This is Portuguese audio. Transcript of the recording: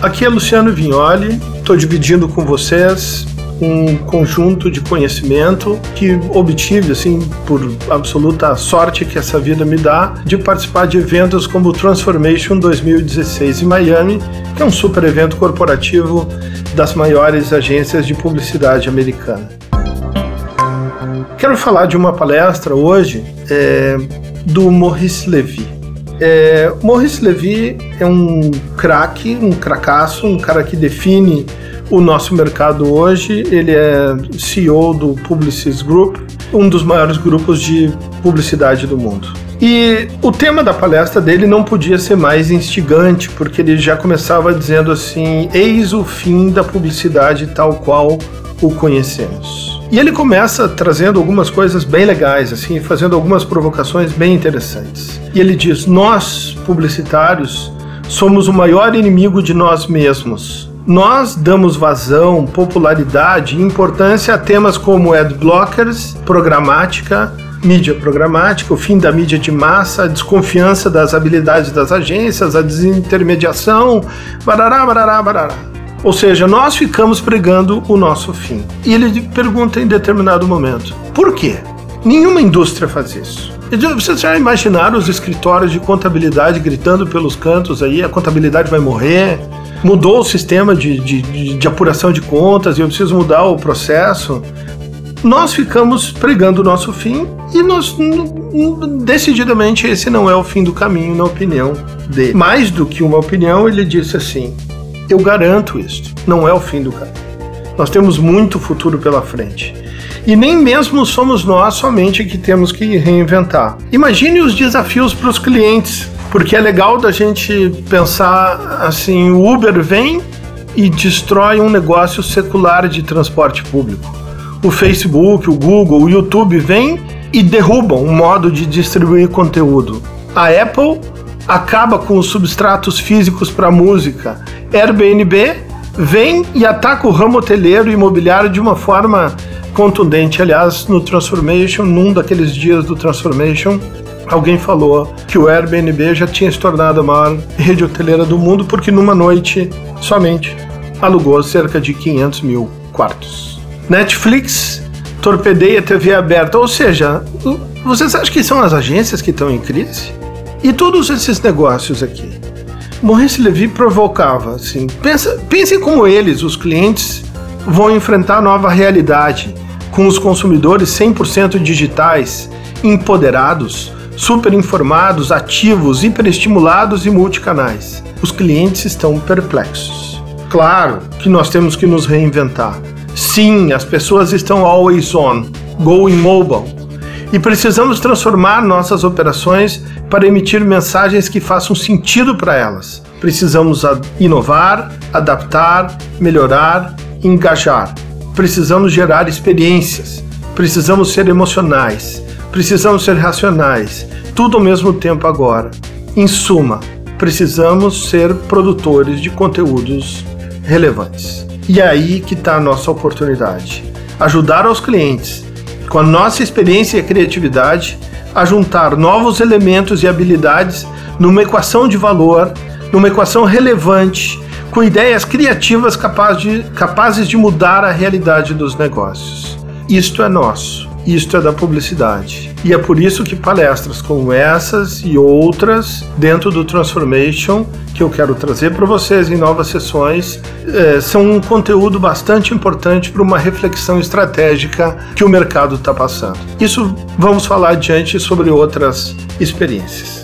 Aqui é Luciano Vignoli, estou dividindo com vocês um conjunto de conhecimento que obtive, assim, por absoluta sorte que essa vida me dá, de participar de eventos como o Transformation 2016 em Miami, que é um super evento corporativo das maiores agências de publicidade americana. Quero falar de uma palestra hoje é, do Maurice Levy. É, Maurice Levy é um craque, um cracaço, um cara que define o nosso mercado hoje. Ele é CEO do Publicis Group, um dos maiores grupos de publicidade do mundo. E o tema da palestra dele não podia ser mais instigante, porque ele já começava dizendo assim: eis o fim da publicidade tal qual o conhecemos. E ele começa trazendo algumas coisas bem legais, assim, fazendo algumas provocações bem interessantes. E ele diz: Nós, publicitários, somos o maior inimigo de nós mesmos. Nós damos vazão, popularidade e importância a temas como adblockers, programática, mídia programática, o fim da mídia de massa, a desconfiança das habilidades das agências, a desintermediação, barará, barará, barará. Ou seja, nós ficamos pregando o nosso fim. E ele pergunta em determinado momento: por quê? Nenhuma indústria faz isso. Vocês já imaginaram os escritórios de contabilidade gritando pelos cantos aí, a contabilidade vai morrer? mudou o sistema de, de, de, apuração de contas e eu preciso mudar o processo. Nós ficamos pregando o nosso fim e nós decididamente esse não é o fim do caminho, na opinião dele. Mais do que uma opinião, ele disse assim: Eu garanto isso, não é o fim do caminho. Nós temos muito futuro pela frente. E nem mesmo somos nós somente que temos que reinventar. Imagine os desafios para os clientes porque é legal da gente pensar assim: o Uber vem e destrói um negócio secular de transporte público. O Facebook, o Google, o YouTube vem e derrubam um modo de distribuir conteúdo. A Apple acaba com os substratos físicos para música. Airbnb vem e ataca o ramo hoteleiro e imobiliário de uma forma contundente. Aliás, no Transformation, num daqueles dias do Transformation, alguém falou que o Airbnb já tinha se tornado a maior rede hoteleira do mundo porque numa noite somente alugou cerca de 500 mil quartos. Netflix torpedeia TV aberta, ou seja, vocês acham que são as agências que estão em crise? E todos esses negócios aqui. Maurice Levy provocava assim, pensa, pensem como eles, os clientes, vão enfrentar a nova realidade com os consumidores 100% digitais, empoderados, super informados, ativos, hiperestimulados e multicanais. Os clientes estão perplexos. Claro que nós temos que nos reinventar. Sim, as pessoas estão always on, going mobile. E precisamos transformar nossas operações para emitir mensagens que façam sentido para elas. Precisamos inovar, adaptar, melhorar, engajar. Precisamos gerar experiências. Precisamos ser emocionais Precisamos ser racionais, tudo ao mesmo tempo agora. Em suma, precisamos ser produtores de conteúdos relevantes. E é aí que está a nossa oportunidade. Ajudar os clientes, com a nossa experiência e criatividade, a juntar novos elementos e habilidades numa equação de valor, numa equação relevante, com ideias criativas de, capazes de mudar a realidade dos negócios. Isto é nosso. Isto é da publicidade. E é por isso que palestras como essas e outras dentro do Transformation que eu quero trazer para vocês em novas sessões é, são um conteúdo bastante importante para uma reflexão estratégica que o mercado está passando. Isso vamos falar adiante sobre outras experiências.